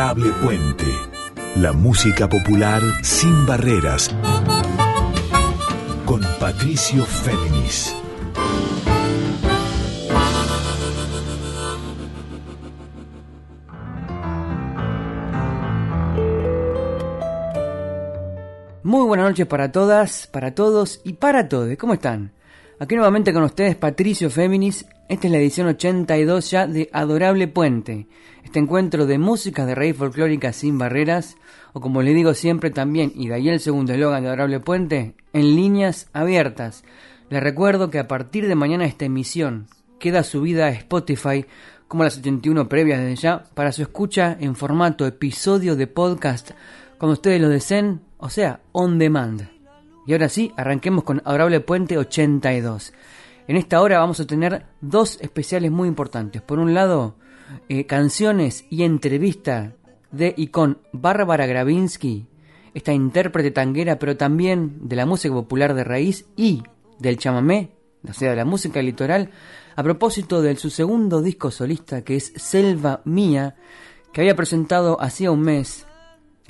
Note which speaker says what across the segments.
Speaker 1: Puente. La música popular sin barreras. Con Patricio Féminis.
Speaker 2: Muy buenas noches para todas, para todos y para todos. ¿Cómo están? Aquí nuevamente con ustedes Patricio Féminis. Esta es la edición 82 ya de Adorable Puente. Este encuentro de música de raíz folclórica sin barreras, o como le digo siempre también, y de ahí el segundo eslogan de Adorable Puente, en líneas abiertas. Les recuerdo que a partir de mañana esta emisión queda subida a Spotify como las 81 previas desde ya para su escucha en formato episodio de podcast cuando ustedes lo deseen, o sea, on demand. Y ahora sí, arranquemos con Adorable Puente 82. En esta hora vamos a tener dos especiales muy importantes. Por un lado, eh, canciones y entrevista de y con Bárbara Gravinsky, esta intérprete tanguera, pero también de la música popular de raíz y del chamamé, o sea, de la música litoral, a propósito de su segundo disco solista que es Selva Mía, que había presentado hacía un mes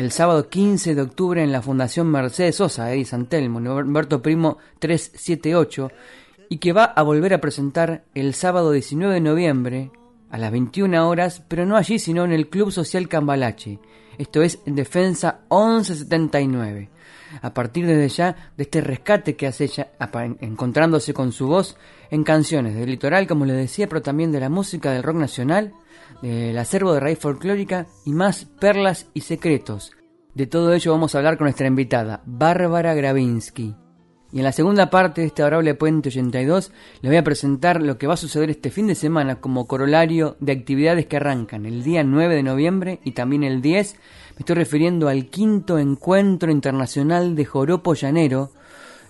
Speaker 2: el sábado 15 de octubre en la Fundación Mercedes Sosa de Santelmo, Humberto Primo 378, y que va a volver a presentar el sábado 19 de noviembre a las 21 horas, pero no allí, sino en el Club Social Cambalache. Esto es en Defensa 1179. A partir desde ya de este rescate que hace ella, encontrándose con su voz en canciones del litoral, como le decía, pero también de la música del rock nacional, del acervo de raíz folclórica y más perlas y secretos. De todo ello vamos a hablar con nuestra invitada, Bárbara Gravinsky. Y en la segunda parte de este adorable Puente 82 les voy a presentar lo que va a suceder este fin de semana como corolario de actividades que arrancan el día 9 de noviembre y también el 10. Me estoy refiriendo al quinto encuentro internacional de Joropo Llanero,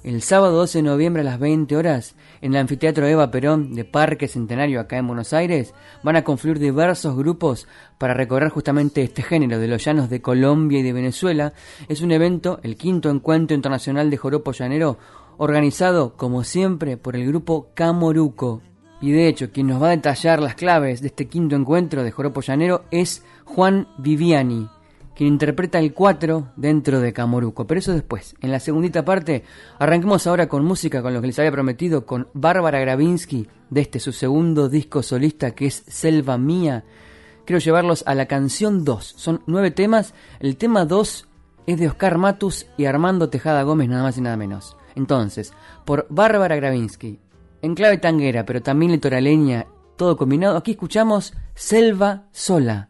Speaker 2: el sábado 12 de noviembre a las 20 horas, en el anfiteatro Eva Perón de Parque Centenario acá en Buenos Aires, van a confluir diversos grupos para recorrer justamente este género de los llanos de Colombia y de Venezuela. Es un evento, el quinto encuentro internacional de Joropo Llanero, organizado, como siempre, por el grupo Camoruco. Y de hecho, quien nos va a detallar las claves de este quinto encuentro de Joropo Llanero es Juan Viviani, quien interpreta el 4 dentro de Camoruco. Pero eso después. En la segundita parte, arranquemos ahora con música con lo que les había prometido, con Bárbara Gravinsky, de este su segundo disco solista que es Selva Mía. Quiero llevarlos a la canción 2. Son nueve temas. El tema 2 es de Oscar Matus y Armando Tejada Gómez, nada más y nada menos. Entonces, por Bárbara Gravinsky, en clave tanguera, pero también litoraleña, todo combinado, aquí escuchamos Selva Sola.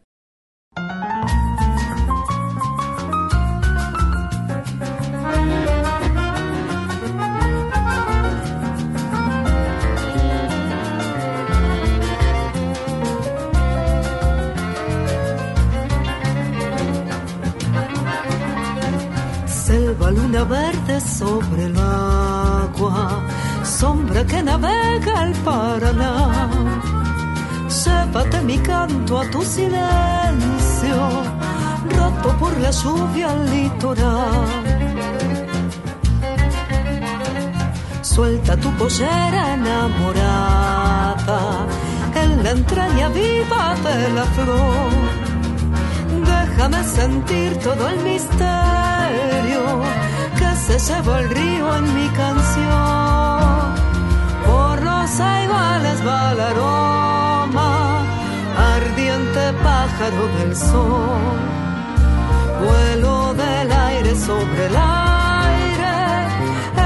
Speaker 3: Luna verde sobre el agua, sombra que navega el Paraná. Sépate mi canto a tu silencio, roto por la lluvia al litoral. Suelta tu pollera enamorada en la entraña viva de la flor. Déjame sentir todo el misterio se el río en mi canción. Por los aiguales va el aroma, ardiente pájaro del sol. Vuelo del aire sobre el aire,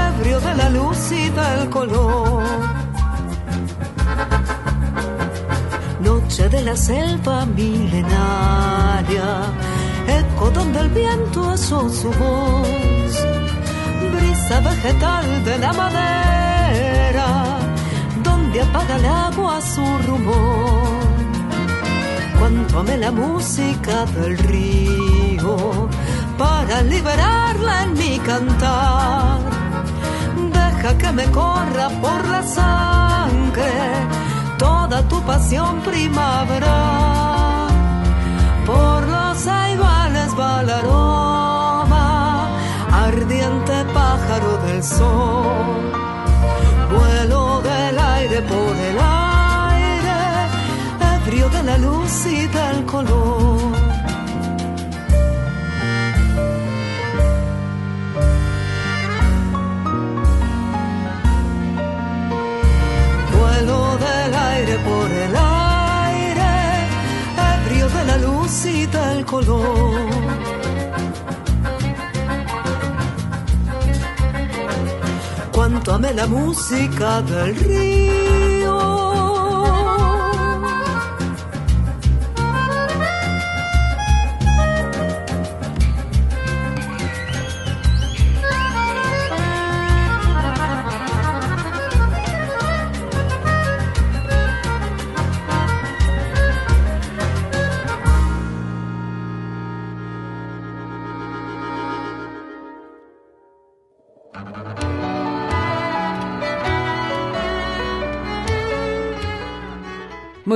Speaker 3: ebrio de la luz y del color. Noche de la selva milenaria, eco donde el viento asó su voz brisa vegetal de la madera, donde apaga el agua su rumor. Cuanto amé la música del río, para liberarla en mi cantar. Deja que me corra por la sangre toda tu pasión primavera. Por los aiguales balarón ardiente pájaro del sol, vuelo del aire por el aire, ebrio de la luz y del color. Vuelo del aire por el aire, ebrio de la luz y del color. Amé la música del río.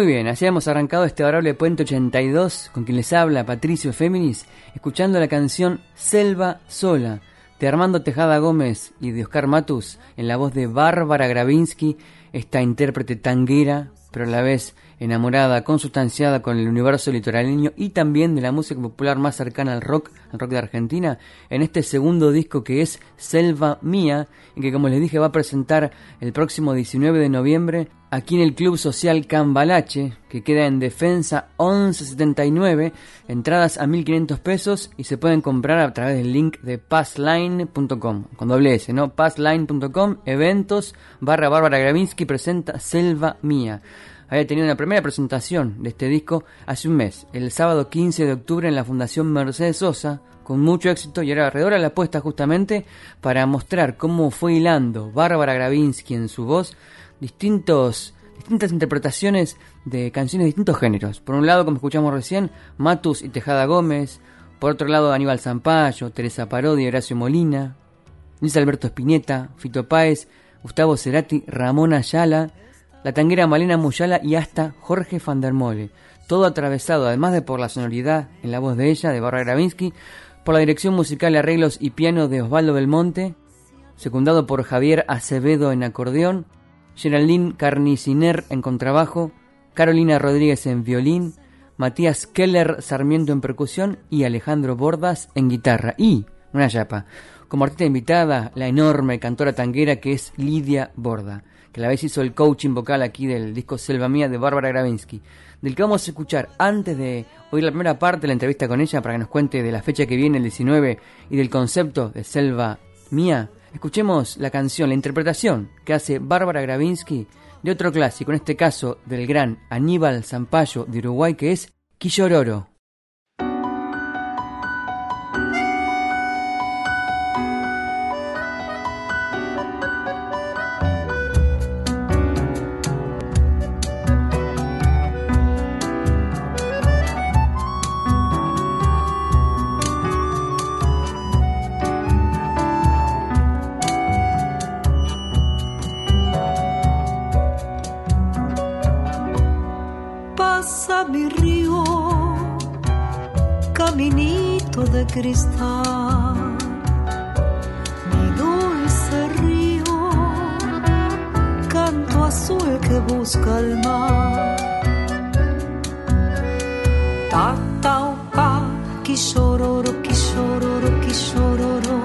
Speaker 2: Muy bien, así hemos arrancado este adorable Puente 82 con quien les habla Patricio Féminis, escuchando la canción Selva Sola de Armando Tejada Gómez y de Oscar Matus en la voz de Bárbara Gravinsky, esta intérprete tanguera, pero a la vez enamorada, consustanciada con el universo litoraleño y también de la música popular más cercana al rock, al rock de Argentina, en este segundo disco que es Selva Mía, y que como les dije va a presentar el próximo 19 de noviembre aquí en el Club Social Cambalache, que queda en Defensa 1179, entradas a 1500 pesos y se pueden comprar a través del link de passline.com, con doble S, ¿no? passline.com, eventos, barra Bárbara Gravinsky presenta Selva Mía había tenido una primera presentación de este disco hace un mes, el sábado 15 de octubre en la Fundación Mercedes Sosa, con mucho éxito y era alrededor de la apuesta justamente para mostrar cómo fue hilando Bárbara Gravinsky en su voz distintos, distintas interpretaciones de canciones de distintos géneros. Por un lado, como escuchamos recién, Matus y Tejada Gómez, por otro lado Aníbal Zampayo, Teresa Parodi, Horacio Molina, Luis Alberto Spinetta, Fito Páez, Gustavo Cerati, Ramón Ayala, la tanguera Malena Muyala y hasta Jorge van der Mole. Todo atravesado, además de por la sonoridad en la voz de ella, de Barbara Gravinsky, por la dirección musical, arreglos y piano de Osvaldo Belmonte, secundado por Javier Acevedo en acordeón, Geraldine Carniciner en contrabajo, Carolina Rodríguez en violín, Matías Keller Sarmiento en percusión y Alejandro Bordas en guitarra. Y, una chapa, como artista invitada, la enorme cantora tanguera que es Lidia Borda que la vez hizo el coaching vocal aquí del disco Selva Mía de Bárbara Gravinsky, del que vamos a escuchar antes de oír la primera parte de la entrevista con ella para que nos cuente de la fecha que viene, el 19, y del concepto de Selva Mía. Escuchemos la canción, la interpretación que hace Bárbara Gravinsky de otro clásico, en este caso del gran Aníbal Zampayo de Uruguay, que es Quillororo.
Speaker 3: Azul que busca el mar. Ta ta pa, quishororo, quishororo, quishororo.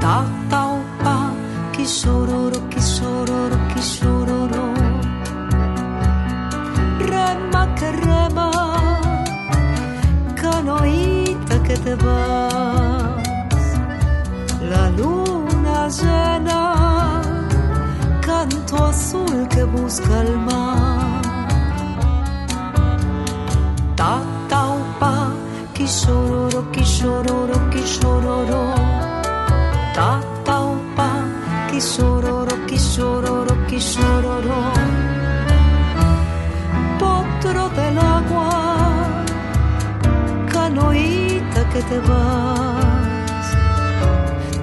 Speaker 3: Ta ta pa, quishororo, quishororo, quishororo. Rema que rema, canoí que te vas. Busca el mar. Ta ta pa, quishororo, quishororo, quishororo. Ta ta pa, quishororo, quishororo, quishororo. Potro del agua, canoí que te vas,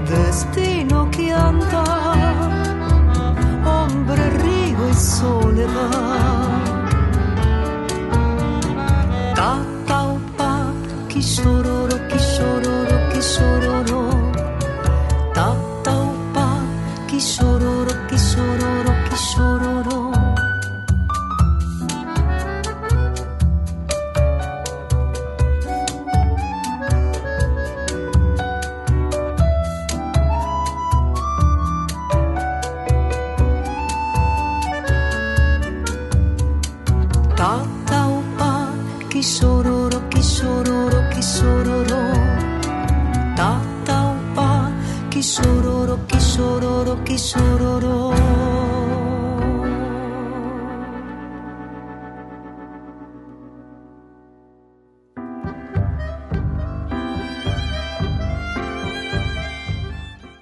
Speaker 3: destino que anda, それば답답하기 싫어 sororo ki sororo.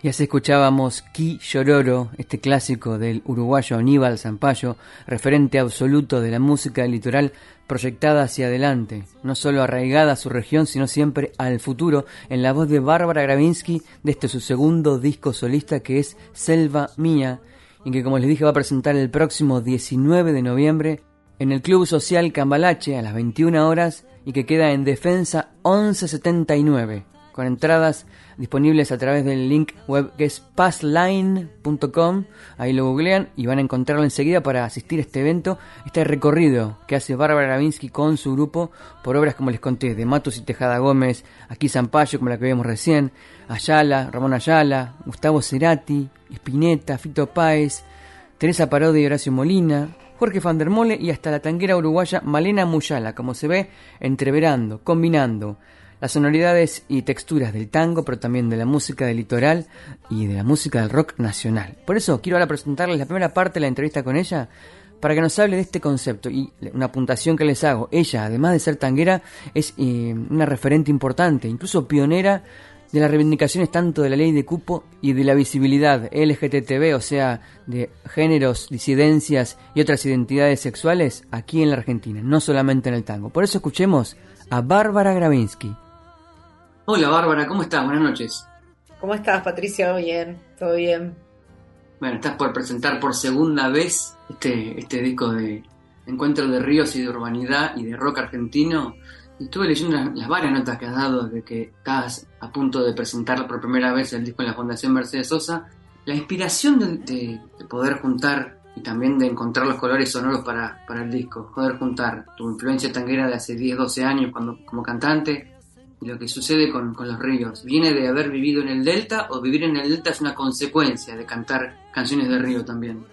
Speaker 2: Y así escuchábamos Ki Llororo, este clásico del uruguayo Aníbal Zampayo, referente absoluto de la música del litoral proyectada hacia adelante, no solo arraigada a su región, sino siempre al futuro, en la voz de Bárbara Gravinsky de este su segundo disco solista que es Selva Mía, y que como les dije va a presentar el próximo 19 de noviembre en el Club Social Cambalache a las 21 horas y que queda en Defensa 1179 con entradas disponibles a través del link web que es passline.com. Ahí lo googlean y van a encontrarlo enseguida para asistir a este evento, este recorrido que hace Bárbara Gravinsky con su grupo por obras como les conté, de Matos y Tejada Gómez, aquí Zampayo, como la que vimos recién, Ayala, Ramón Ayala, Gustavo Cerati, Spinetta, Fito Páez, Teresa Parodi y Horacio Molina, Jorge van der Mole y hasta la tanguera uruguaya Malena Muyala, como se ve, entreverando, combinando las sonoridades y texturas del tango, pero también de la música del litoral y de la música del rock nacional. Por eso quiero ahora presentarles la primera parte de la entrevista con ella para que nos hable de este concepto y una apuntación que les hago. Ella, además de ser tanguera, es eh, una referente importante, incluso pionera de las reivindicaciones tanto de la ley de cupo y de la visibilidad LGTB, o sea, de géneros, disidencias y otras identidades sexuales aquí en la Argentina, no solamente en el tango. Por eso escuchemos a Bárbara Gravinsky. Hola Bárbara, ¿cómo estás? Buenas noches.
Speaker 4: ¿Cómo estás, Patricia? Bien, todo bien.
Speaker 2: Bueno, estás por presentar por segunda vez este, este disco de Encuentro de Ríos y de Urbanidad y de Rock Argentino. Estuve leyendo las, varias notas que has dado desde que estás a punto de presentar por primera vez el disco en la Fundación Mercedes Sosa. La inspiración de, poder juntar y también de encontrar los colores sonoros para, para el disco, poder juntar tu influencia tanguera de hace 10, 12 años cuando, como cantante lo que sucede con, los ríos. ¿Viene de haber vivido en el delta o vivir en el delta es una consecuencia de cantar canciones de río también?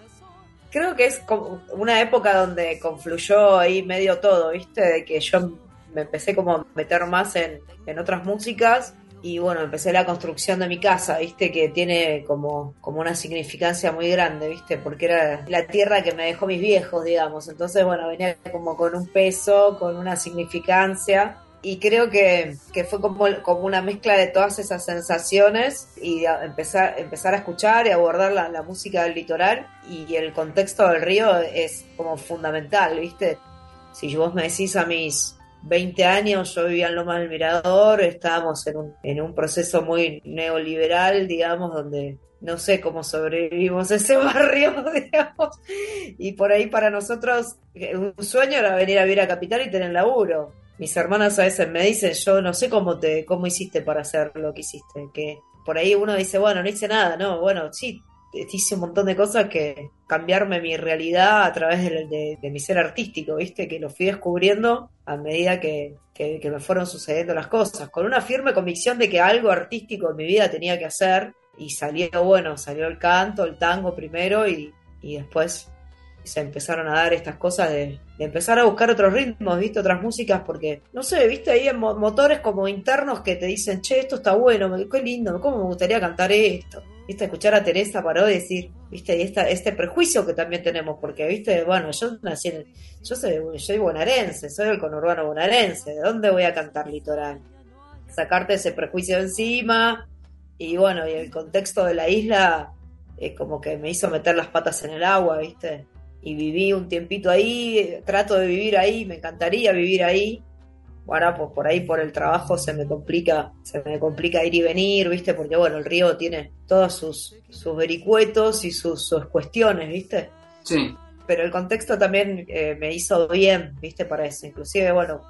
Speaker 4: Creo que es como una época donde confluyó ahí medio todo, ¿viste? De que yo me empecé como a meter más en, en otras músicas y bueno, empecé la construcción de mi casa, ¿viste? Que tiene como, como una significancia muy grande, ¿viste? Porque era la tierra que me dejó mis viejos, digamos. Entonces, bueno, venía como con un peso, con una significancia y creo que, fue como, como una mezcla de todas esas sensaciones y empezar, empezar a escuchar y abordar la, música del litoral y el contexto del río es como fundamental, ¿viste? Si vos me decís a mis 20 años, yo vivía en Loma del Mirador, estábamos en un, en un proceso muy neoliberal, digamos, donde no sé cómo sobrevivimos ese barrio, digamos, y por ahí para nosotros un sueño era venir a vivir a Capital y tener laburo mis hermanas a veces me dicen, yo no sé cómo te, cómo hiciste para hacer lo que hiciste, que por ahí uno dice, bueno, no hice nada, no, bueno, sí, hice un montón de cosas que cambiarme mi realidad a través de, mi ser artístico, ¿viste? Que lo fui descubriendo a medida que, que, me fueron sucediendo las cosas, con una firme convicción de que algo artístico en mi vida tenía que hacer y salió, bueno, salió el canto, el tango primero y, y después se empezaron a dar estas cosas de, empezar a buscar otros ritmos, ¿viste? Otras músicas, porque, no sé, ¿viste? Ahí motores como internos que te dicen, che, esto está bueno, qué lindo, ¿cómo me gustaría cantar esto? ¿Viste? Escuchar a Teresa Paró decir, ¿viste? Y esta, este prejuicio que también tenemos, porque, ¿viste? Bueno, yo nací en, yo soy, soy bonaerense, soy el conurbano bonaerense, ¿de dónde voy a cantar litoral? Sacarte ese prejuicio encima, y bueno, y el contexto de la isla, es como que me hizo meter las patas en el agua, ¿viste? Y viví un tiempito ahí, trato de vivir ahí, me encantaría vivir ahí. Bueno, pues por ahí por el trabajo se me complica, se me complica ir y venir, ¿viste? Porque bueno, el río tiene todos sus, sus vericuetos y sus, sus cuestiones, ¿viste?
Speaker 2: Sí.
Speaker 4: Pero el contexto también eh, me hizo bien, ¿viste? Para eso. Inclusive, bueno,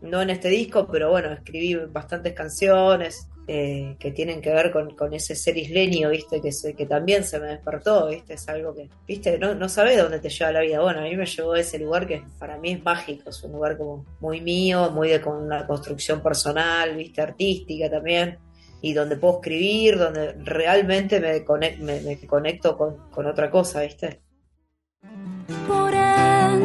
Speaker 4: no en este disco, pero bueno, escribí bastantes canciones, eh, que tienen que ver con, ese ser isleño, ¿viste? Que, que también se me despertó, ¿viste? Es algo que, ¿viste? No, no sabes dónde te lleva la vida. Bueno, a mí me llevó a ese lugar que para mí es mágico, es un lugar como muy mío, muy de con una construcción personal, ¿viste? Artística también. Y donde puedo escribir, donde realmente me, me, conecto con, con otra cosa, ¿viste?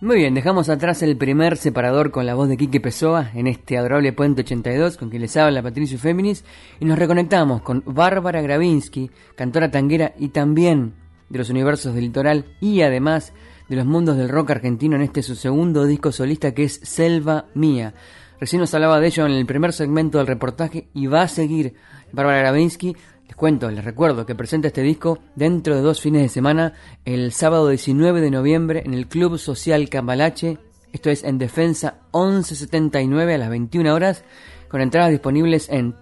Speaker 2: Muy bien, dejamos atrás el primer separador con la voz de Quique Pessoa en este adorable Puente 82 con quien les habla Patricio Féminis y nos reconectamos con Bárbara Gravinsky, cantora tanguera y también de los universos del litoral y además de los mundos del rock argentino en este su segundo disco solista que es Selva Mía. Recién nos hablaba de ello en el primer segmento del reportaje y va a seguir Bárbara Gravinsky les cuento, les recuerdo que presenta este disco dentro de dos fines de semana, el sábado 19 de noviembre en el Club Social Cambalache, esto es en Defensa 1179 a las 21 horas, con entradas disponibles en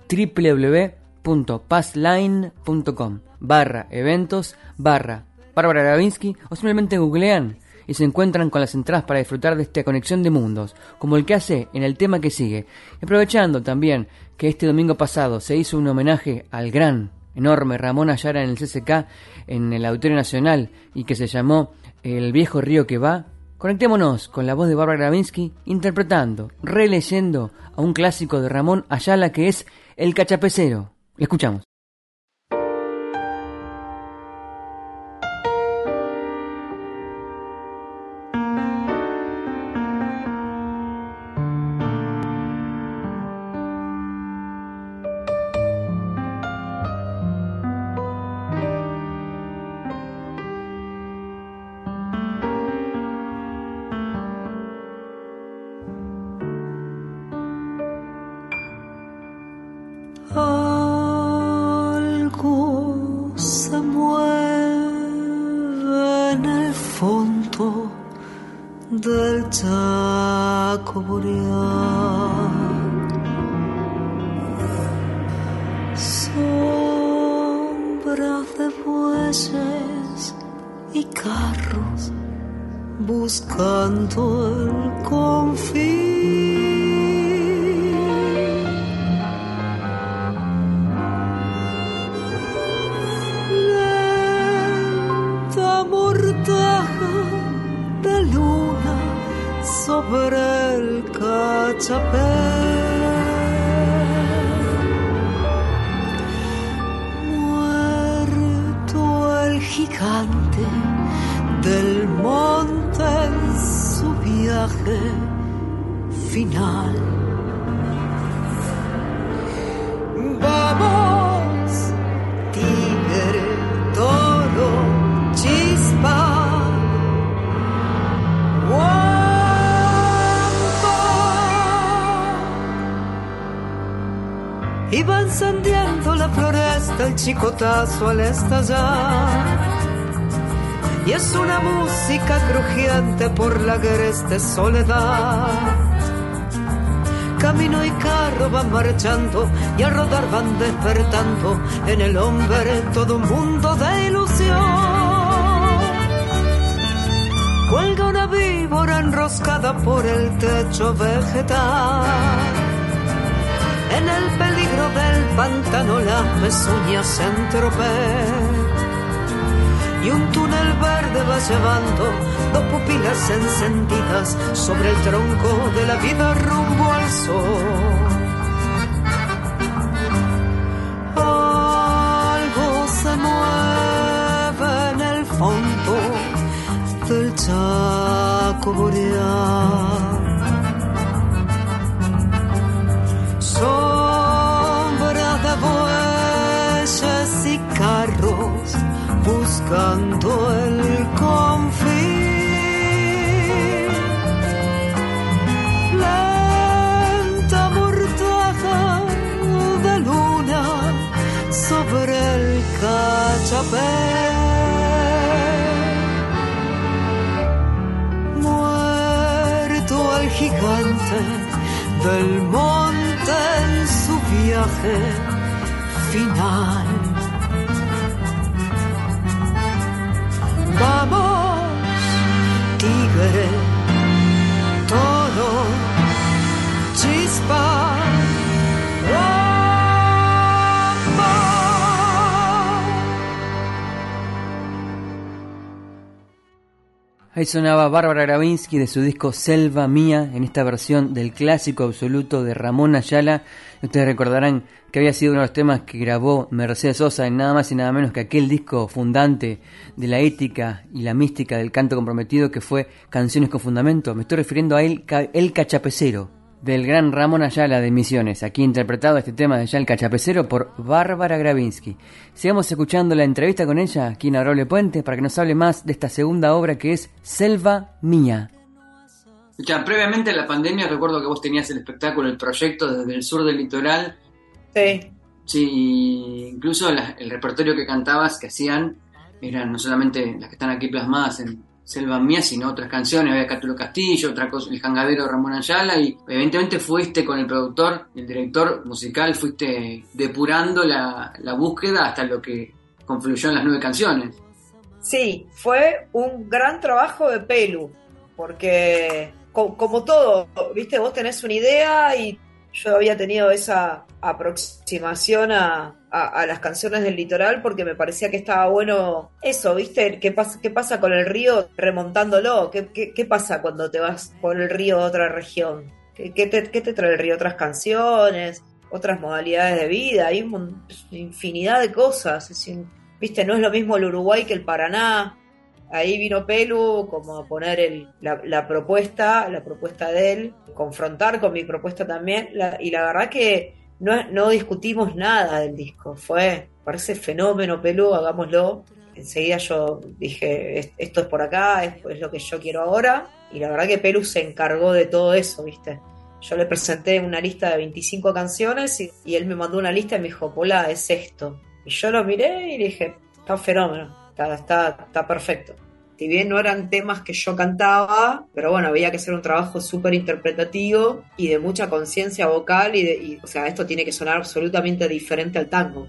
Speaker 2: www.passline.com barra eventos barra Bárbara Gravinsky o simplemente googlean y se encuentran con las entradas para disfrutar de esta conexión de mundos, como el que hace en el tema que sigue. Aprovechando también que este domingo pasado se hizo un homenaje al gran enorme Ramón Ayara en el CCK, en el Auditorio Nacional, y que se llamó El viejo río que va, conectémonos con la voz de Bárbara Gravinsky interpretando, releyendo a un clásico de Ramón Ayala que es El Cachapecero. Escuchamos.
Speaker 3: del Chaco boreal. Sombras de bueyes y carros buscando el confín chicotazo al estallar. Y es una música crujiente por la agreste soledad. Camino y carro van marchando y al rodar van despertando en el hombre todo un mundo de ilusión. Cuelga una víbora enroscada por el techo vegetal en el del pantano las pezuñas se entropeen y un túnel verde va llevando dos pupilas encendidas sobre el tronco de la vida rumbo al sol. Algo se mueve en el fondo del chaco boreal buscando el confín. Lenta mortaja de luna sobre el cachapé. Muerto el gigante del monte en su viaje final. Vamos, tigre, toro, chispa.
Speaker 2: Ahí sonaba Bárbara Gravinsky de su disco Selva Mía, en esta versión del clásico absoluto de Ramón Ayala. Ustedes recordarán que había sido uno de los temas que grabó Mercedes Sosa en nada más y nada menos que aquel disco fundante de la ética y la mística del canto comprometido que fue Canciones con Fundamento. Me estoy refiriendo a él, El Cachapecero del gran Ramón Ayala de Misiones, aquí interpretado este tema de Ya el Cachapecero por Bárbara Gravinsky. Sigamos escuchando la entrevista con ella aquí en Aroble Puente para que nos hable más de esta segunda obra que es Selva Mía. Ya, previamente a la pandemia recuerdo que vos tenías el espectáculo, el proyecto desde el sur del litoral.
Speaker 4: Sí.
Speaker 2: Sí, incluso el repertorio que cantabas, que hacían, eran no solamente las que están aquí plasmadas en, Selva Mía, sino otras canciones, había Cátulo Castillo, otra cosa, El Jangadero Ramón Ayala, y evidentemente fuiste con el productor, el director musical, fuiste depurando la, búsqueda hasta lo que confluyó en las nueve canciones.
Speaker 4: Sí, fue un gran trabajo de Pelu, porque como todo, viste, vos tenés una idea y yo había tenido esa aproximación a, las canciones del litoral porque me parecía que estaba bueno eso, ¿viste? ¿Qué pasa, qué pasa con el río remontándolo? ¿Qué, qué, pasa cuando te vas por el río a otra región? ¿Qué, te, ¿Qué, te, trae el río? Otras canciones, otras modalidades de vida, hay una infinidad de cosas. ¿Viste? No es lo mismo el Uruguay que el Paraná ahí vino Pelu como a poner la, propuesta, la propuesta de él, confrontar con mi propuesta también, y la verdad que no, no discutimos nada del disco, fue, parece fenómeno Pelu, hagámoslo. Enseguida yo dije, esto es por acá, es, es lo que yo quiero ahora, y la verdad que Pelu se encargó de todo eso, ¿viste? Yo le presenté una lista de 25 canciones y, él me mandó una lista y me dijo, Pola, es esto. Y yo lo miré y dije, está fenómeno está, perfecto. Si bien no eran temas que yo cantaba, pero bueno, había que hacer un trabajo súper interpretativo y de mucha conciencia vocal y, de, o sea, esto tiene que sonar absolutamente diferente al tango.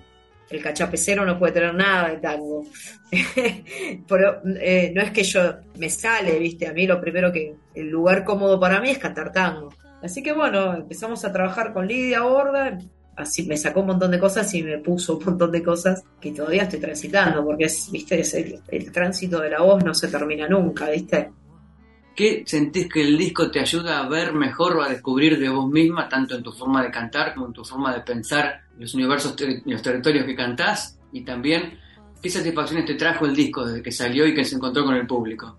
Speaker 4: El cachapecero no puede tener nada de tango. pero eh, no es que yo me sale, viste, a mí lo primero que, el lugar cómodo para mí es cantar tango. Así que bueno, empezamos a trabajar con Lidia Borda, así me sacó un montón de cosas y me puso un montón de cosas que todavía estoy transitando, porque es, viste, es el, tránsito de la voz no se termina nunca, viste.
Speaker 2: ¿Qué sentís que el disco te ayuda a ver mejor o a descubrir de vos misma, tanto en tu forma de cantar como en tu forma de pensar los universos y los territorios que cantás? Y también, ¿qué satisfacciones te trajo el disco desde que salió y que se encontró con el público?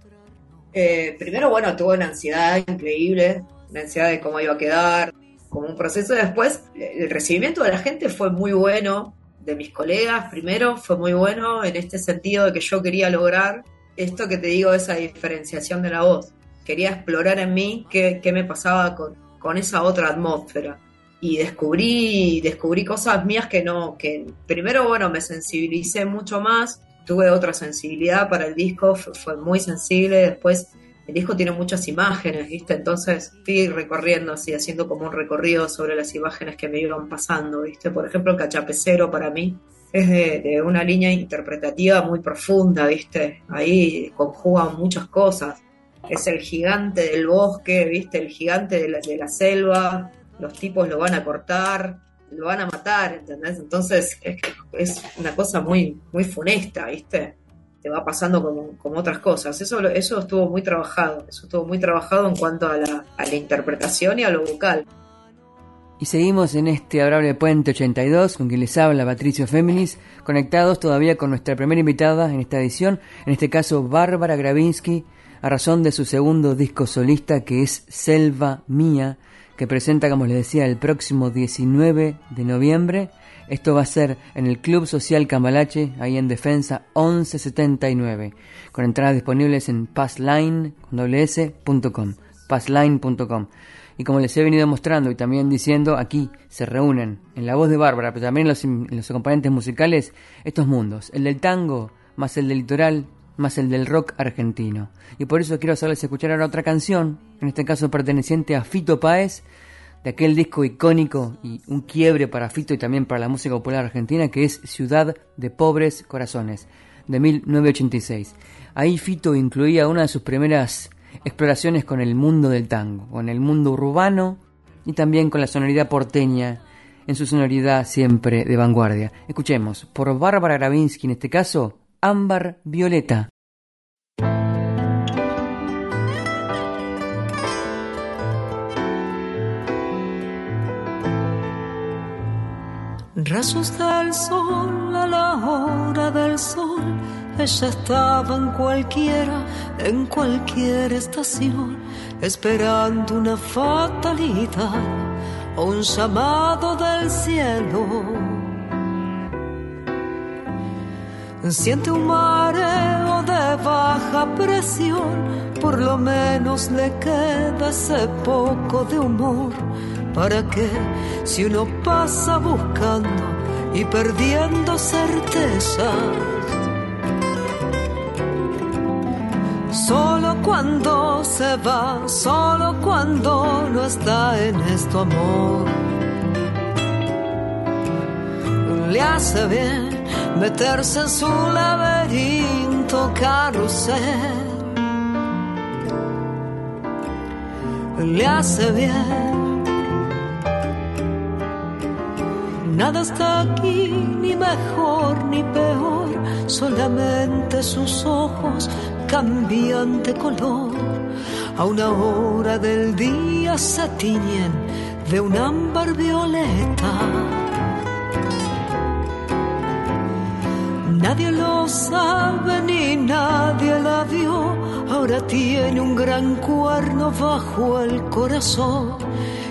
Speaker 4: Eh, primero, bueno, tuve una ansiedad increíble, una ansiedad de cómo iba a quedar, como un proceso. Después, el recibimiento de la gente fue muy bueno, de mis colegas primero, fue muy bueno en este sentido de que yo quería lograr esto que te digo, esa diferenciación de la voz. Quería explorar en mí qué, qué me pasaba con, con esa otra atmósfera. Y descubrí, descubrí cosas mías que no, que primero, bueno, me sensibilicé mucho más, tuve otra sensibilidad para el disco, fue muy sensible, después el disco tiene muchas imágenes, ¿viste? Entonces fui recorriendo así, haciendo como un recorrido sobre las imágenes que me iban pasando, ¿viste? Por ejemplo, cachapecero para mí es de, una línea interpretativa muy profunda, ¿viste? Ahí conjugan muchas cosas. Es el gigante del bosque, ¿viste? El gigante de la, de la selva, los tipos lo van a cortar, lo van a matar, ¿entendés? Entonces es, es una cosa muy, muy funesta, ¿viste? Te va pasando como, otras cosas. Eso, eso estuvo muy trabajado, eso estuvo muy trabajado en cuanto a la, a la interpretación y a lo vocal.
Speaker 2: Y seguimos en este adorable Puente 82 con quien les habla Patricio Féminis, conectados todavía con nuestra primera invitada en esta edición, en este caso Bárbara Gravinsky, a razón de su segundo disco solista que es Selva Mía, que presenta, como les decía, el próximo 19 de noviembre esto va a ser en el Club Social Cambalache, ahí en Defensa 1179, con entradas disponibles en passline.com, passline.com. Y como les he venido mostrando y también diciendo, aquí se reúnen en la voz de Bárbara, pero también en los, los componentes musicales, estos mundos, el del tango, más el del litoral, más el del rock argentino. Y por eso quiero hacerles escuchar ahora otra canción, en este caso perteneciente a Fito Páez, de aquel disco icónico y un quiebre para Fito y también para la música popular argentina que es Ciudad de Pobres Corazones, de 1986. Ahí Fito incluía una de sus primeras exploraciones con el mundo del tango, con el mundo urbano y también con la sonoridad porteña en su sonoridad siempre de vanguardia. Escuchemos, por Bárbara Gravinsky en este caso, Ámbar Violeta.
Speaker 3: Rayos del sol a la hora del sol, ella estaba en cualquiera, en cualquier estación, esperando una fatalidad o un llamado del cielo. Siente un mareo de baja presión, por lo menos le queda ese poco de humor para que si uno pasa buscando y perdiendo certezas, solo cuando se va, solo cuando no está en esto amor, le hace bien meterse en su laberinto carrusel. Le hace bien Nada está aquí, ni mejor ni peor, solamente sus ojos cambian de color. A una hora del día se tiñen de un ámbar violeta. Nadie lo sabe ni nadie la vio. Ahora tiene un gran cuerno bajo el corazón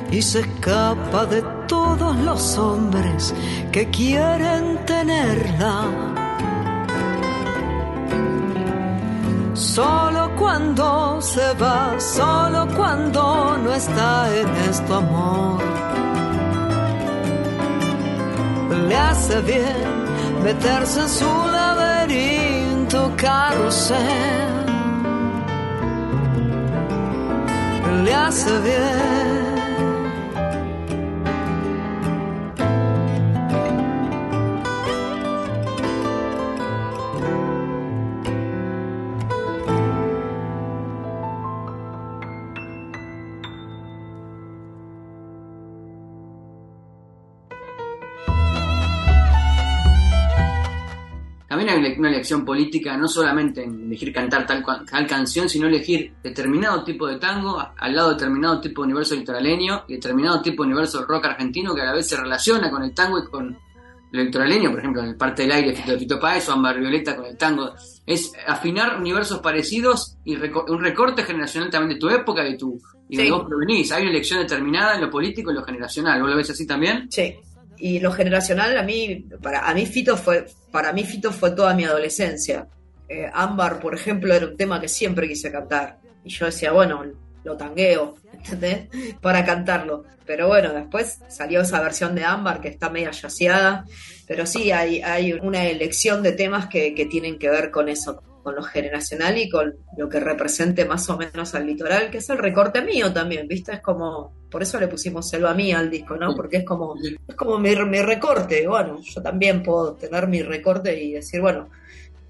Speaker 3: y se escapa de todos los hombres que quieren tenerla. Solo cuando se va, solo cuando no está en esto amor. Le hace bien meterse en su laberinto carrusel. Le hace bien
Speaker 2: una elección política no solamente en elegir cantar tal, tal canción, sino elegir determinado tipo de tango al lado de determinado tipo de universo electoraleño y determinado tipo de universo rock argentino que a la vez se relaciona con el tango y con lo electoraleño, por ejemplo, en el parte del aire de Fito Páez o Ambar Violeta con el tango. Es afinar universos parecidos y un recorte generacional también de tu época y, tu, y de vos provenís. Hay una elección determinada en lo político y en lo generacional. ¿Vos lo ves así también?
Speaker 4: Sí, y lo generacional a mí para a mí Fito fue para mí Fito fue toda mi adolescencia. Eh, Ámbar por ejemplo era un tema que siempre quise cantar. Y yo decía bueno lo tangueo ¿entendés? para cantarlo. Pero bueno después salió esa versión de Ámbar que está media yaceada pero sí hay, hay una elección de temas que, que tienen que ver con eso con lo generacional y con lo que represente más o menos al litoral, que es el recorte mío también, ¿viste? Es como, por eso le pusimos Selva Mía al disco, ¿no? Porque es como, es como mi, recorte, bueno, yo también puedo tener mi recorte y decir, bueno,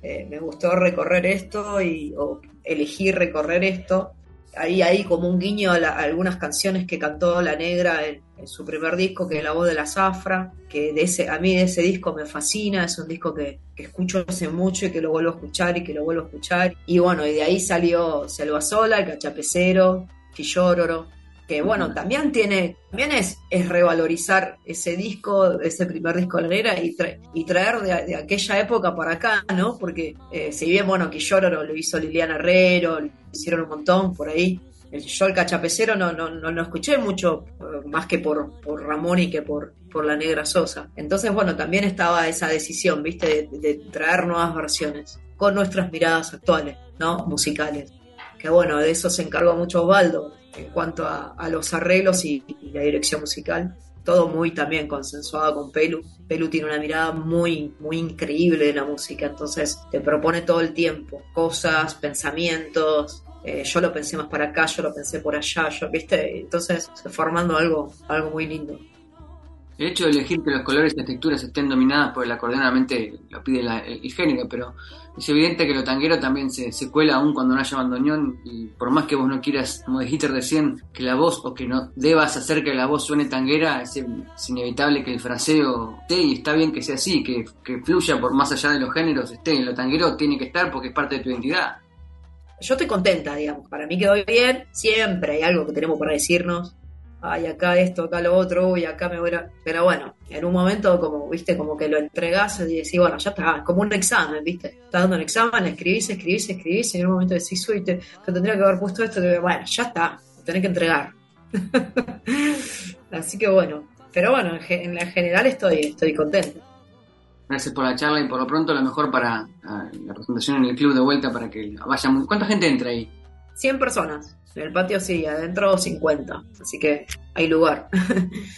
Speaker 4: eh, me gustó recorrer esto y, o elegir recorrer esto, ahí hay como un guiño a, algunas canciones que cantó La Negra en, su primer disco, que es La Voz de la Zafra, que de ese, a mí de ese disco me fascina, es un disco que, escucho hace mucho y que lo vuelvo a escuchar y que lo vuelvo a escuchar. Y bueno, y de ahí salió Selva Sola, El Cachapecero, Fillororo, que bueno, también tiene, también es, es revalorizar ese disco, ese primer disco de la y, y traer de, aquella época para acá, ¿no? Porque eh, si bien, bueno, que Llororo lo hizo Liliana Herrero, lo hicieron un montón por ahí, yo el cachapecero no, no, no, no escuché mucho eh, más que por, por Ramón y que por, por la negra Sosa. Entonces, bueno, también estaba esa decisión, ¿viste? De, de traer nuevas versiones con nuestras miradas actuales, ¿no? Musicales. Que bueno, de eso se encargó mucho Osvaldo, en cuanto a, los arreglos y, la dirección musical. Todo muy también consensuado con Pelu. Pelu tiene una mirada muy, muy increíble de la música, entonces te propone todo el tiempo cosas, pensamientos. Eh, yo lo pensé más para acá, yo lo pensé por allá, yo, ¿viste? Entonces formando algo, algo muy lindo.
Speaker 2: El hecho de elegir que los colores y las texturas estén dominadas por el acordeón lo pide el, género, pero es evidente que lo tanguero también se, se, cuela aún cuando no haya bandoneón y por más que vos no quieras, como dijiste recién, que la voz o que no debas hacer que la voz suene tanguera, es, inevitable que el fraseo esté y está bien que sea así, que, que fluya por más allá de los géneros, esté, lo tanguero tiene que estar porque es parte de tu identidad.
Speaker 4: Yo estoy contenta, digamos, para mí quedó bien, siempre hay algo que tenemos para decirnos, ay, acá esto, acá lo otro, uy, acá me voy a... Pero bueno, en un momento como, viste, como que lo entregás y decís, bueno, ya está, como un examen, viste, estás dando un examen, escribís, escribís, escribís, y en un momento decís, uy, te, tendría que haber puesto esto, bueno, ya está, tenés que entregar. Así que bueno, pero bueno, en, la general estoy, estoy contento.
Speaker 2: Gracias por la charla y por lo pronto lo mejor para ah, la presentación en el club de vuelta para que vaya. ¿Cuánta gente entra ahí?
Speaker 4: 100 personas. En el patio sí, adentro 50. Así que hay lugar.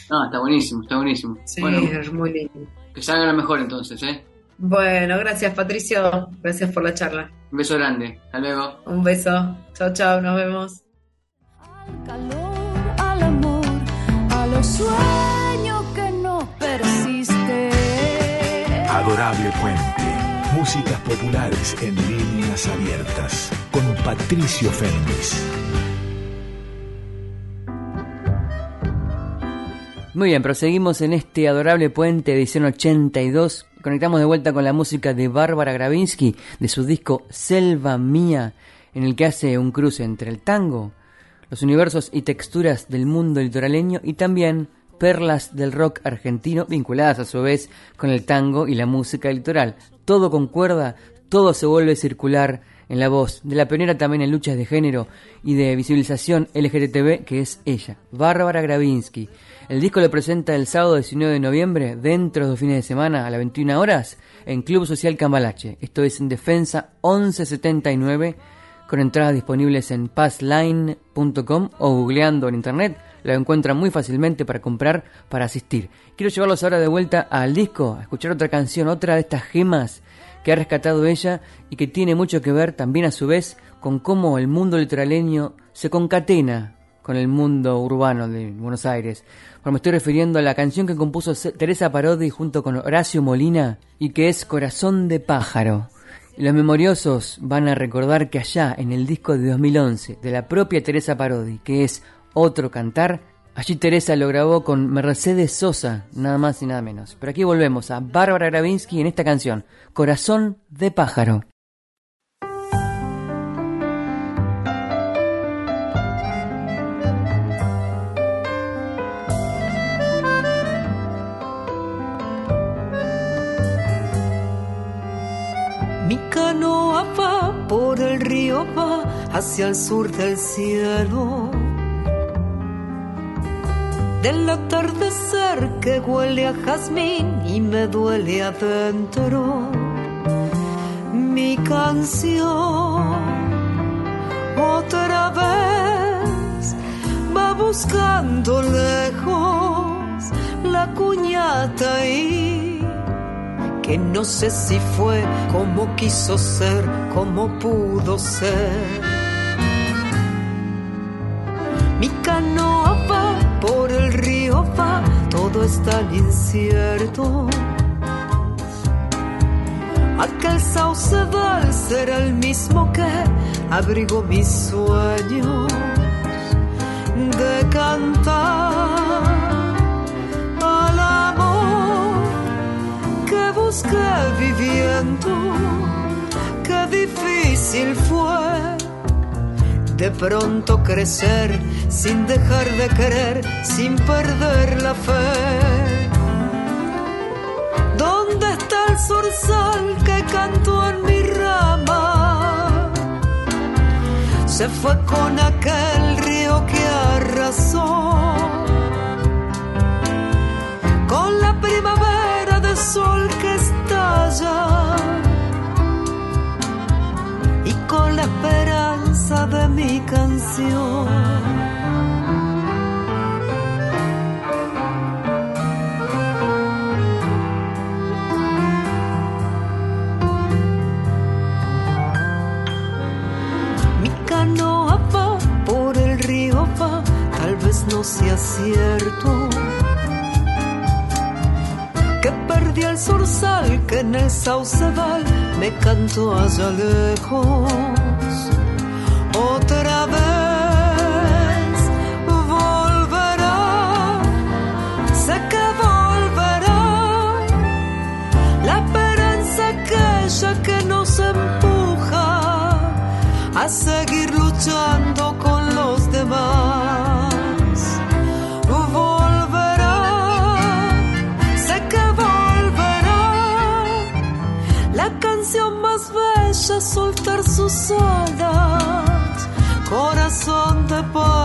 Speaker 2: No, está buenísimo, está buenísimo.
Speaker 4: Sí, es muy lindo.
Speaker 2: Que salga lo mejor entonces, ¿eh?
Speaker 4: Bueno, gracias Patricio. Gracias por la charla.
Speaker 2: Un beso grande. Hasta luego.
Speaker 4: Un beso. Chao, chao. Nos vemos.
Speaker 5: Al calor, al amor, a los sueños
Speaker 1: Adorable Puente. Músicas populares en líneas abiertas. Con Patricio Fernández.
Speaker 2: Muy bien, proseguimos en este adorable puente edición 82. Conectamos de vuelta con la música de Bárbara Gravinsky de su disco Selva Mía, en el que hace un cruce entre el tango, los universos y texturas del mundo litoraleño y también perlas del rock argentino vinculadas a su vez con el tango y la música litoral. Todo concuerda, todo se vuelve circular en la voz de la pionera también en luchas de género y de visibilización LGTB que es ella, Bárbara Gravinsky. El disco lo presenta el sábado 19 de noviembre, dentro de dos fines de semana, a las 21 horas, en Club Social Cambalache. Esto es en Defensa 1179, con entradas disponibles en passline.com o googleando en internet. Lo encuentran muy fácilmente para comprar, para asistir. Quiero llevarlos ahora de vuelta al disco, a escuchar otra canción, otra de estas gemas que ha rescatado ella y que tiene mucho que ver también a su vez con cómo el mundo litoraleño se concatena con el mundo urbano de Buenos Aires. Bueno, me estoy refiriendo a la canción que compuso Teresa Parodi junto con Horacio Molina y que es Corazón de Pájaro. los memoriosos van a recordar que allá en el disco de 2011 de la propia Teresa Parodi, que es Otro Cantar, Allí Teresa lo grabó con Mercedes Sosa, nada más y nada menos. Pero aquí volvemos a Bárbara Gravinsky en esta canción, Corazón de pájaro.
Speaker 3: Mi canoa va por el río, va hacia el sur del cielo del atardecer que huele a jazmín y me duele adentro. Mi canción otra vez va buscando lejos la cuñata y que no sé si fue como quiso ser, como pudo ser. Todo es tan incierto. Aquel saucedal será el mismo que abrigó mis sueños de cantar al amor que busqué viviendo. Qué difícil fue de pronto crecer sin dejar de querer, sin perder la fe. ¿Dónde está el zorzal que cantó en mi rama? Se fue con aquel río que arrasó, con la primavera de sol que estalla y con la esperanza de mi canción. No sea cierto. Que perdí el zorzal que en el saucedal me cantó allá lejos. Otra vez volverá, sé que volverá. La esperanza aquella que nos empuja a seguir alas, corazón de pájaro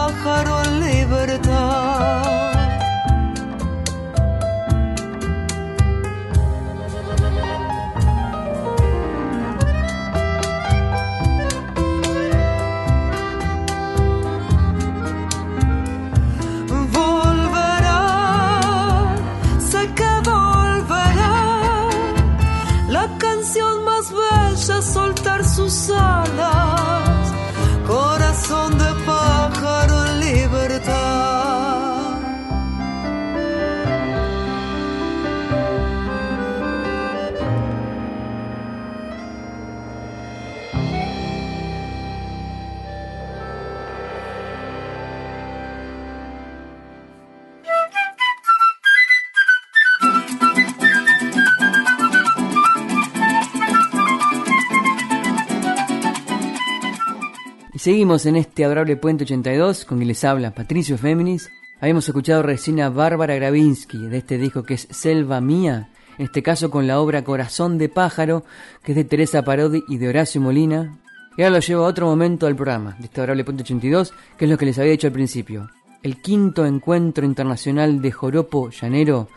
Speaker 2: Seguimos en este adorable Puente 82 con quien les habla Patricio Féminis. Habíamos escuchado recién a Bárbara Gravinsky de este disco que es Selva Mía, en este caso con la obra Corazón de Pájaro, que es de Teresa Parodi y de Horacio Molina. Y ahora lo llevo a otro momento del programa, de este adorable Puente 82, que es lo que les había dicho al principio. El quinto encuentro internacional de Joropo Llanero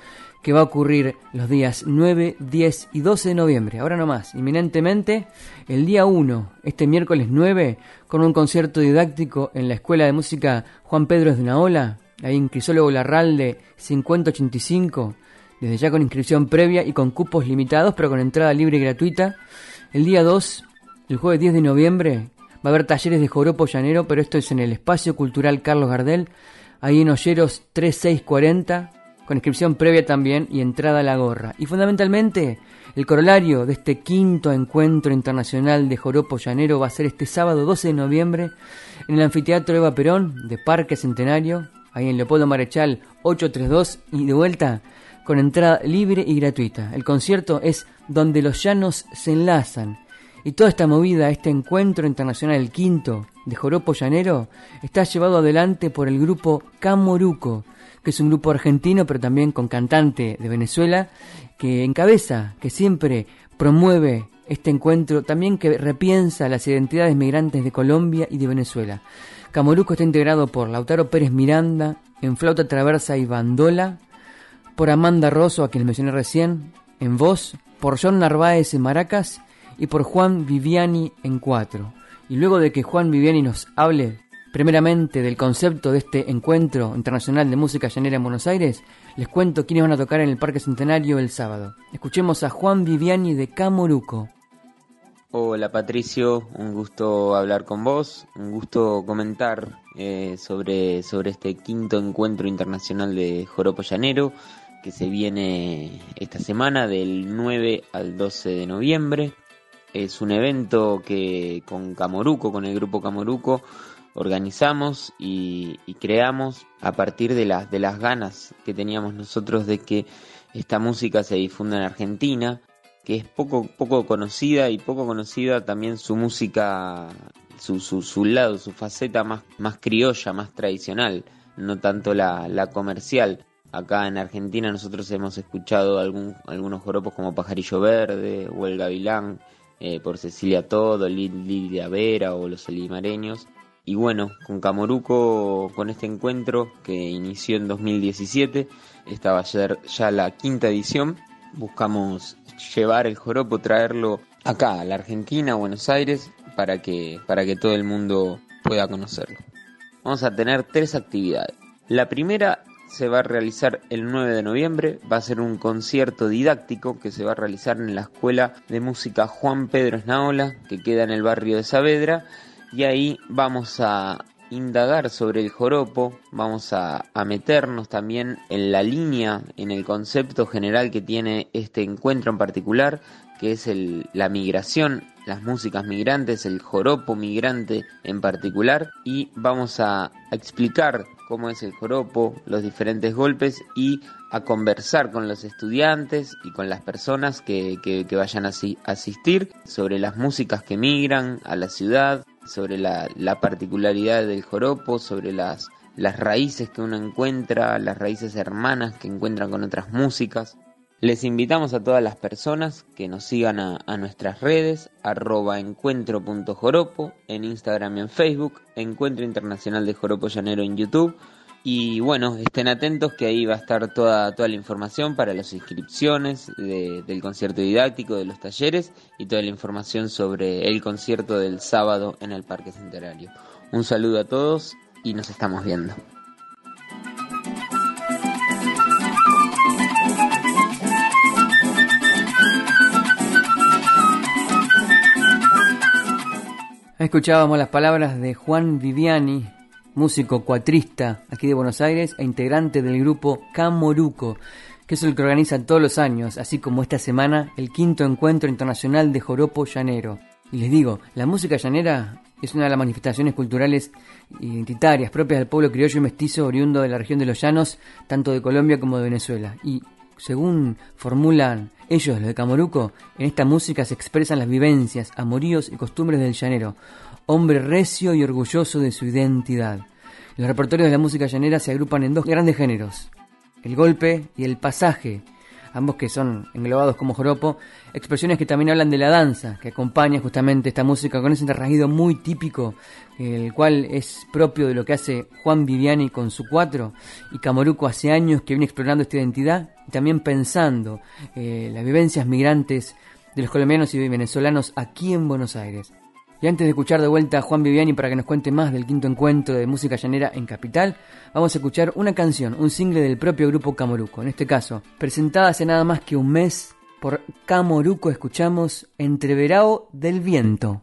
Speaker 2: que va a ocurrir los días 9, 10 y 12 de noviembre. Ahora nomás, inminentemente, el día 1, este miércoles 9, con un concierto didáctico en la Escuela de Música Juan Pedro de Naola, ahí en Crisólogo Larralde 5085, desde ya con inscripción previa y con cupos limitados, pero con entrada libre y gratuita. El día 2, el jueves 10 de noviembre, va a haber talleres de joropo llanero, pero esto es en el Espacio Cultural Carlos Gardel, ahí en Olleros 3640 con inscripción previa también y entrada a la gorra. Y fundamentalmente, el corolario de este quinto encuentro internacional de Joropo Llanero va a ser este sábado 12 de noviembre en el Anfiteatro Eva Perón de Parque Centenario, ahí en Leopoldo Marechal 832 y de vuelta con entrada libre y gratuita. El concierto es Donde los Llanos se enlazan. Y toda esta movida, este encuentro internacional, el quinto de Joropo Llanero, está llevado adelante por el grupo Camoruco, que es un grupo argentino, pero también con cantante de Venezuela, que encabeza, que siempre promueve este encuentro, también que repiensa las identidades migrantes de Colombia y de Venezuela. Camoruco está integrado por Lautaro Pérez Miranda en flauta traversa y bandola, por Amanda Rosso, a quien mencioné recién, en voz, por John Narváez en maracas y por Juan Viviani en cuatro. Y luego de que Juan Viviani nos hable primeramente del concepto de este encuentro internacional de música llanera en Buenos Aires, les cuento quiénes van a tocar en el Parque Centenario el sábado. Escuchemos a Juan Viviani de Camoruco.
Speaker 6: Hola Patricio, un gusto hablar con vos, un gusto comentar eh, sobre, sobre este quinto encuentro internacional de Joropo Llanero que se viene esta semana del 9 al 12 de noviembre. Es un evento que con Camoruco, con el grupo Camoruco, organizamos y, creamos a partir de las, de las ganas que teníamos nosotros de que esta música se difunda en Argentina, que es poco, poco conocida y poco conocida también su música, su, su, lado, su faceta más, más criolla, más tradicional, no tanto la, la comercial. Acá en Argentina nosotros hemos escuchado algún, algunos joropos como Pajarillo Verde o El Gavilán, eh, por Cecilia Todo, Lidia Vera o Los Olimareños. Y bueno, con Camoruco, con este encuentro que inició en 2017, esta va a ser ya la quinta edición. Buscamos llevar el joropo, traerlo acá a la Argentina, a Buenos Aires, para que, para que todo el mundo pueda conocerlo. Vamos a tener tres actividades. La primera se va a realizar el 9 de noviembre, va a ser un concierto didáctico que se va a realizar en la Escuela de Música Juan Pedro Esnaola, que queda en el barrio de Saavedra, y ahí vamos a indagar sobre el joropo, vamos a, meternos también en la línea, en el concepto general que tiene este encuentro en particular, que es el, la migración, las músicas migrantes, el joropo migrante en particular, y vamos a, explicar cómo es el joropo, los diferentes golpes y a conversar con los estudiantes y con las personas que, que vayan a asistir sobre las músicas que migran a la ciudad, sobre la, particularidad del joropo, sobre las, las raíces que uno encuentra, las raíces hermanas que encuentran con otras músicas. Les invitamos a todas las personas que nos sigan a, a nuestras redes, arroba encuentro.joropo, en Instagram y en Facebook, Encuentro Internacional de Joropo Llanero en YouTube. Y bueno, estén atentos que ahí va a estar toda, toda la información para las inscripciones de- del concierto didáctico, de los talleres y toda la información sobre el concierto del sábado en el Parque Centenario. Un saludo a todos y nos estamos viendo.
Speaker 2: Escuchábamos las palabras de Juan Viviani, músico cuatrista aquí de Buenos Aires e integrante del grupo Camoruco, que es el que organiza todos los años, así como esta semana, el quinto encuentro internacional de joropo llanero. Y les digo, la música llanera es una de las manifestaciones culturales identitarias propias del pueblo criollo y mestizo oriundo de la región de los llanos, tanto de Colombia como de Venezuela. Y según formulan ellos, los de Camoruco, en esta música se expresan las vivencias, amoríos y costumbres del llanero, hombre recio y orgulloso de su identidad. Los repertorios de la música llanera se agrupan en dos grandes géneros, el golpe y el pasaje, ambos que son englobados como joropo, expresiones que también hablan de la danza, que acompaña justamente esta música con ese rasguido muy típico, el cual es propio de lo que hace Juan Viviani con su cuatro, y Camoruco hace años que viene explorando esta identidad y también pensando eh, las vivencias migrantes de los colombianos y venezolanos aquí en Buenos Aires. Y antes de escuchar de vuelta a Juan Viviani para que nos cuente más del quinto encuentro de música llanera en Capital, vamos a escuchar una canción, un single del propio grupo Camoruco. En este caso, presentada hace nada más que un mes por Camoruco, escuchamos Entreverao del Viento.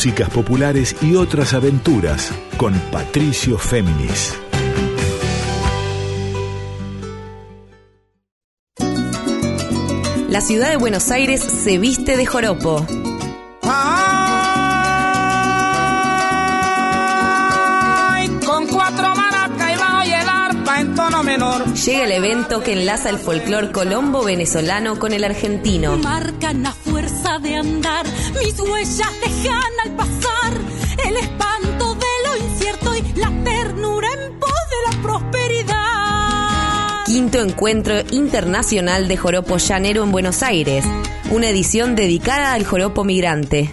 Speaker 1: Músicas populares y otras aventuras con Patricio Féminis.
Speaker 7: La ciudad de Buenos Aires se viste de joropo.
Speaker 8: con cuatro maracas y bajo y el arpa en tono menor.
Speaker 7: Llega el evento que enlaza el folclor colombo venezolano con el argentino.
Speaker 5: De andar, mis huellas dejan al pasar el espanto de lo incierto y la ternura en pos de la prosperidad.
Speaker 7: Quinto encuentro internacional de joropo llanero en Buenos Aires. Una edición dedicada al joropo migrante.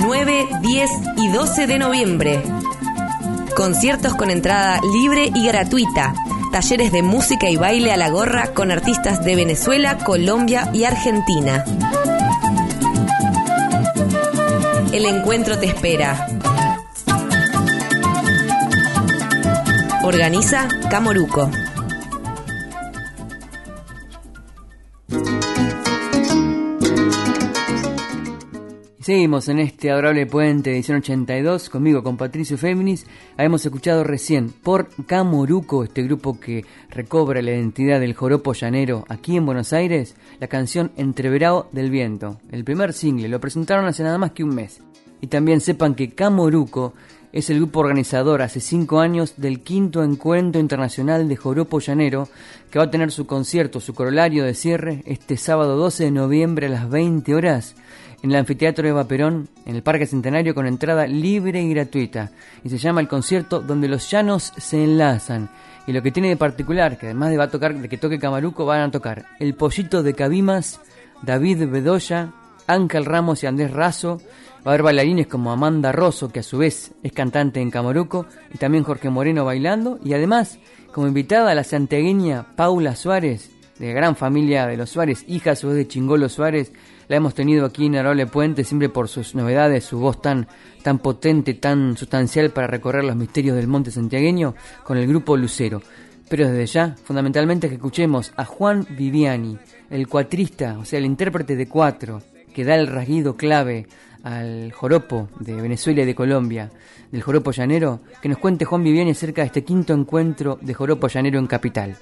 Speaker 7: 9, 10 y 12 de noviembre. Conciertos con entrada libre y gratuita. Talleres de música y baile a la gorra con artistas de Venezuela, Colombia y Argentina. El encuentro te espera. Organiza Camoruco.
Speaker 2: Seguimos en este adorable puente edición 82, conmigo con Patricio Féminis. Hemos escuchado recién por Camoruco, este grupo que recobra la identidad del joropo llanero aquí en Buenos Aires, la canción Entreverado del Viento, el primer single, lo presentaron hace nada más que un mes. Y también sepan que Camoruco es el grupo organizador hace cinco años del quinto encuentro internacional de joropo llanero, que va a tener su concierto, su corolario de cierre, este sábado 12 de noviembre a las 20 horas en el Anfiteatro Eva Perón, en el Parque Centenario, con entrada libre y gratuita. Y se llama el concierto donde los llanos se enlazan. Y lo que tiene de particular, que además de, va a tocar, de que toque Camaruco, van a tocar El Pollito de Cabimas, David Bedoya, Ángel Ramos y Andrés Razo. Va a haber bailarines como Amanda Rosso, que a su vez es cantante en Camaruco, y también Jorge Moreno bailando. Y además, como invitada, la santiagueña Paula Suárez, de gran familia de los Suárez, hija a su vez de Chingolo Suárez, la hemos tenido aquí en Arole Puente siempre por sus novedades, su voz tan, tan potente, tan sustancial para recorrer los misterios del monte santiagueño con el grupo Lucero. Pero desde ya, fundamentalmente que escuchemos a Juan Viviani, el cuatrista, o sea, el intérprete de cuatro, que da el rasguido clave al joropo de Venezuela y de Colombia, del joropo llanero, que nos cuente Juan Viviani acerca de este quinto encuentro de joropo llanero en Capital.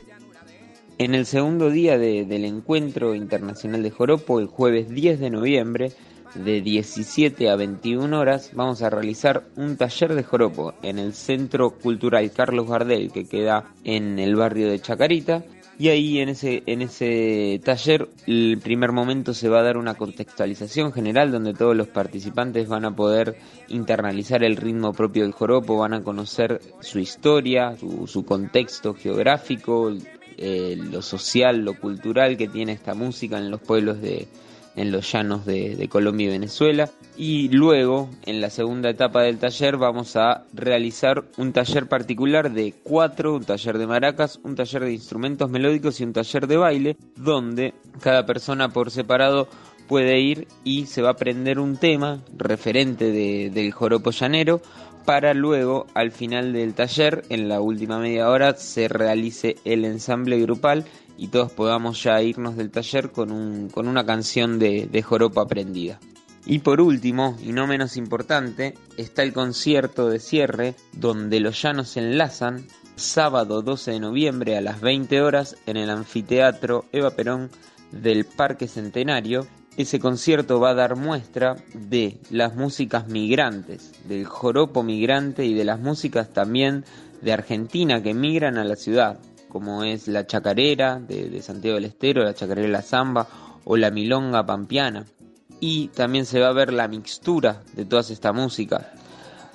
Speaker 6: En el segundo día de- del encuentro internacional de Joropo, el jueves 10 de noviembre, de 17 a 21 horas, vamos a realizar un taller de Joropo en el Centro Cultural Carlos Gardel, que queda en el barrio de Chacarita. Y ahí en ese, en ese taller, el primer momento se va a dar una contextualización general donde todos los participantes van a poder internalizar el ritmo propio del joropo, van a conocer su historia, su contexto geográfico, eh, lo social, lo cultural que tiene esta música en los pueblos de, en los llanos de, Colombia y Venezuela. Y luego, en la segunda etapa del taller, vamos a realizar un taller particular de cuatro, un taller de maracas, un taller de instrumentos melódicos y un taller de baile, donde cada persona por separado puede ir y se va a aprender un tema referente de- del joropo llanero para luego al final del taller, en la última media hora, se realice el ensamble grupal y todos podamos ya irnos del taller con, un, con una canción de, de joropo aprendida. Y por último, y no menos importante, está el concierto de cierre donde los llanos se enlazan sábado 12 de noviembre a las 20 horas en el anfiteatro Eva Perón del Parque Centenario. Ese concierto va a dar muestra de las músicas migrantes, del joropo migrante y de las músicas también de Argentina que migran a la ciudad, como es la chacarera de, Santiago del Estero, la chacarera de la Zamba o la milonga pampeana. Y también se va a ver la mixtura de todas esta música.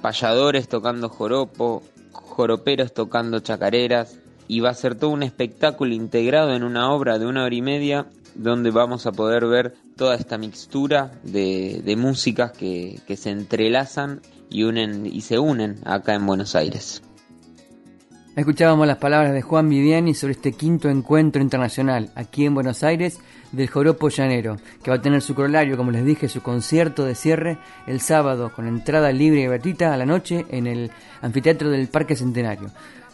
Speaker 6: Payadores tocando joropo, joroperos tocando chacareras, y va a ser todo un espectáculo integrado en una obra de una hora y media donde vamos a poder ver toda esta mixtura de, de músicas que, que se entrelazan y unen y se unen acá en Buenos Aires.
Speaker 2: Escuchábamos las palabras de Juan Viviani sobre este quinto encuentro internacional aquí en Buenos Aires del Joropo Llanero, que va a tener su corolario, como les dije, su concierto de cierre el sábado con entrada libre y gratuita a la noche en el anfiteatro del Parque Centenario.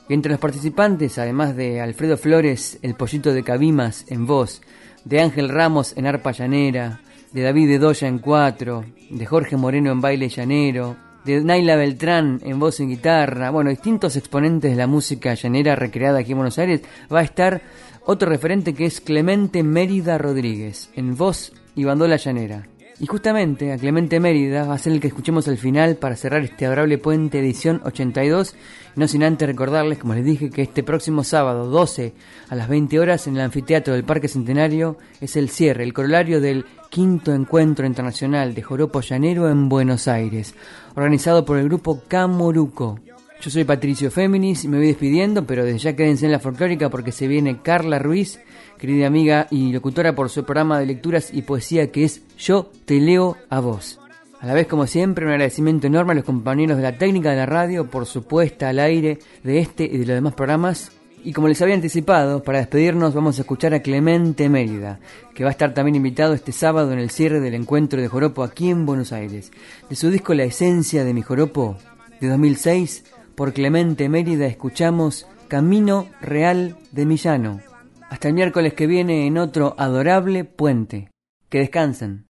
Speaker 2: Entre los participantes, además de Alfredo Flores, el pollito de Cabimas en voz, de Ángel Ramos en arpa llanera, de David de Doya en cuatro, de Jorge Moreno en baile llanero, de Naila Beltrán en voz y guitarra, bueno, distintos exponentes de la música llanera recreada aquí en Buenos Aires, va a estar otro referente que es Clemente Mérida Rodríguez, en voz y bandola llanera. Y justamente a Clemente Mérida va a ser el que escuchemos al final para cerrar este adorable puente edición 82, no sin antes recordarles, como les dije, que este próximo sábado 12 a las 20 horas en el anfiteatro del Parque Centenario es el cierre, el corolario del quinto encuentro internacional de Joropo Llanero en Buenos Aires, organizado por el grupo Camoruco. Yo soy Patricio Féminis y me voy despidiendo, pero desde ya quédense en la folclórica porque se viene Carla Ruiz, querida amiga y locutora por su programa de lecturas y poesía que es Yo te leo a vos. A la vez, como siempre, un agradecimiento enorme a los compañeros de la técnica de la radio por su puesta al aire de este y de los demás programas y como les había anticipado, para despedirnos vamos a escuchar a Clemente Mérida, que va a estar también invitado este sábado en el cierre del encuentro de Joropo aquí en Buenos Aires. De su disco La Esencia de mi Joropo, de 2006, por Clemente Mérida escuchamos Camino Real de Millano. Hasta el miércoles que viene en otro adorable puente. Que descansen.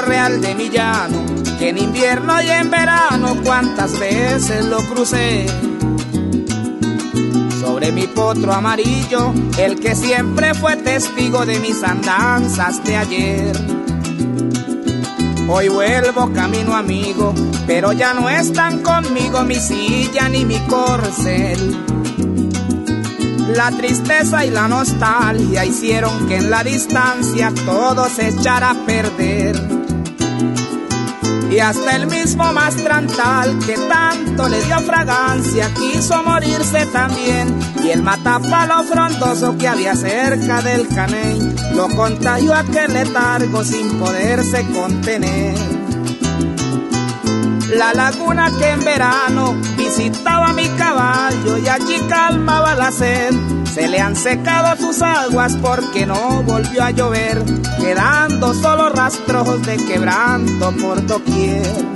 Speaker 8: Real de mi llano, que en invierno y en verano cuántas veces lo crucé. Sobre mi potro amarillo, el que siempre fue testigo de mis andanzas de ayer. Hoy vuelvo camino amigo, pero ya no están conmigo mi silla ni mi corcel. La tristeza y la nostalgia hicieron que en la distancia todo se echara a perder. Y hasta el mismo mastrantal que tanto le dio fragancia quiso morirse también. Y el matapalo frondoso que había cerca del caney lo contagió aquel letargo sin poderse contener. La laguna que en verano visitaba mi caballo y allí calmaba la sed. Se le han secado sus aguas porque no volvió a llover, quedando solo rastros de quebranto por doquier.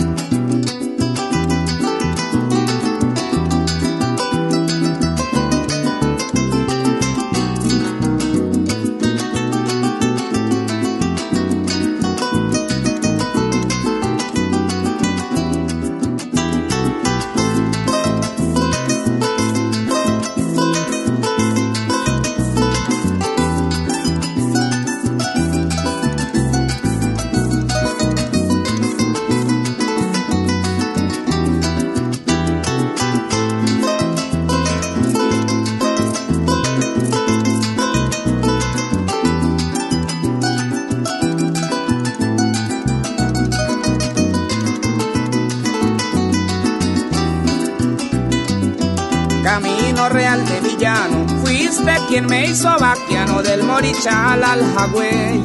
Speaker 8: Quien me hizo vaquiano del Morichal al Jagüey.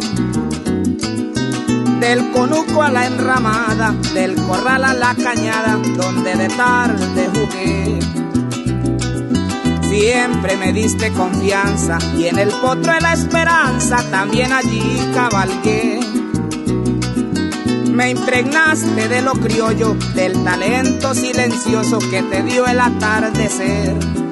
Speaker 8: Del conuco a la enramada, del corral a la cañada, donde de tarde jugué. Siempre me diste confianza y en el potro de la esperanza también allí cabalgué. Me impregnaste de lo criollo, del talento silencioso que te dio el atardecer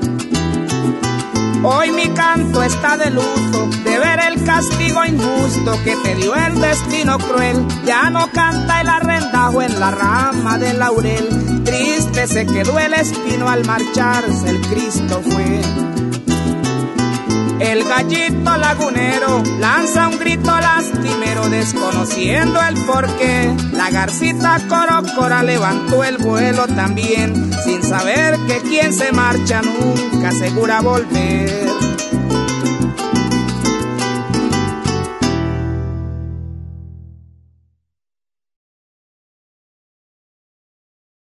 Speaker 8: Hoy mi canto está de luto de ver el castigo injusto que te dio el destino cruel. Ya no canta el arrendajo en la rama del laurel. Triste se quedó el espino al marcharse, el Cristo fue. El gallito lagunero lanza un grito lastimero desconociendo el porqué. La garcita corocora levantó el vuelo también sin saber que quien se marcha nunca asegura volver.